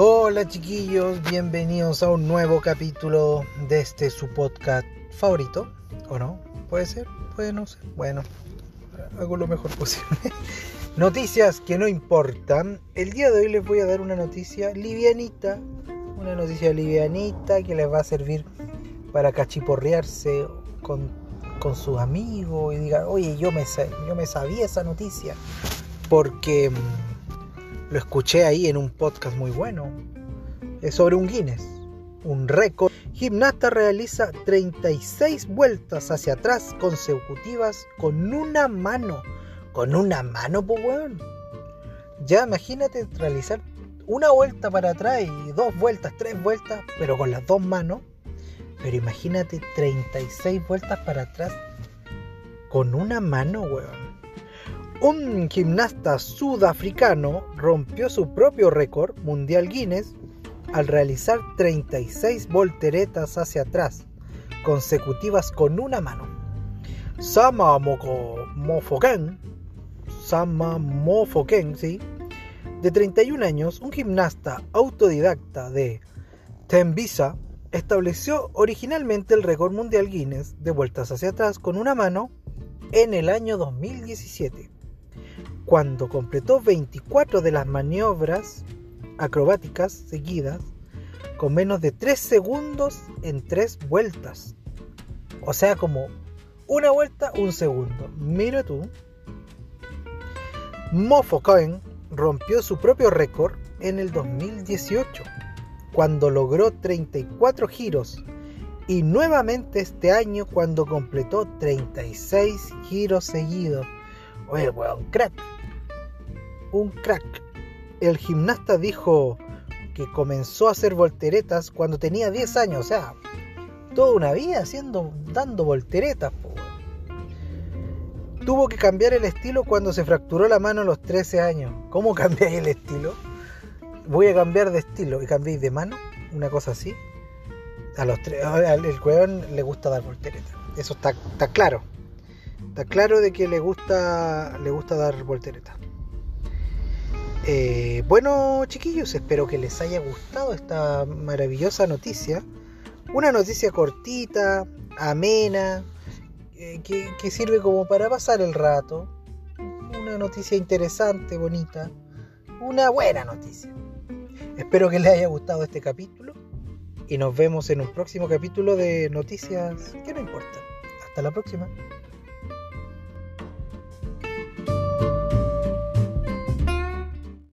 Hola chiquillos, bienvenidos a un nuevo capítulo de este su podcast favorito, ¿o no? ¿Puede ser? Puede no ser. Bueno, hago lo mejor posible. Noticias que no importan. El día de hoy les voy a dar una noticia livianita, una noticia livianita que les va a servir para cachiporrearse con, con sus amigos y digan, oye, yo me, yo me sabía esa noticia porque mm, lo escuché ahí en un podcast muy bueno. Es sobre un Guinness, un récord. Gimnasta realiza 36 vueltas hacia atrás consecutivas con una mano. Con una mano, pues weón. Ya imagínate realizar una vuelta para atrás y dos vueltas, tres vueltas, pero con las dos manos. Pero imagínate 36 vueltas para atrás con una mano, weón. Un gimnasta sudafricano rompió su propio récord mundial Guinness al realizar 36 volteretas hacia atrás consecutivas con una mano. Sama Mofoken, Sama Mofoken, sí, de 31 años, un gimnasta autodidacta de Tembisa, estableció originalmente el récord mundial Guinness de vueltas hacia atrás con una mano en el año 2017 cuando completó 24 de las maniobras acrobáticas seguidas con menos de 3 segundos en 3 vueltas. O sea, como una vuelta, un segundo. Mira tú. Mofo Cohen rompió su propio récord en el 2018, cuando logró 34 giros, y nuevamente este año cuando completó 36 giros seguidos. Oye, weón, crack un crack. El gimnasta dijo que comenzó a hacer volteretas cuando tenía 10 años, o sea, toda una vida haciendo, dando volteretas. Tuvo que cambiar el estilo cuando se fracturó la mano a los 13 años. ¿Cómo cambiáis el estilo? Voy a cambiar de estilo y cambiéis de mano, una cosa así. A los tres, el weón le gusta dar volteretas. Eso está, está claro. Está claro de que le gusta, le gusta dar volteretas. Eh, bueno, chiquillos, espero que les haya gustado esta maravillosa noticia. Una noticia cortita, amena, eh, que, sirve como para pasar el rato. Una noticia interesante, bonita. Una buena noticia. Espero que les haya gustado este capítulo y nos vemos en un próximo capítulo de Noticias que no importan. Hasta la próxima.